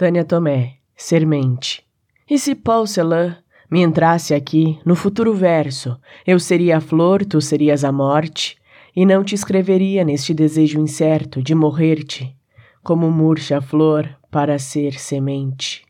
Tânia Tomé, Sermente. E se Paul Celan me entrasse aqui, no futuro verso, eu seria a flor, tu serias a morte, e não te escreveria neste desejo incerto de morrer-te, como murcha a flor para ser semente.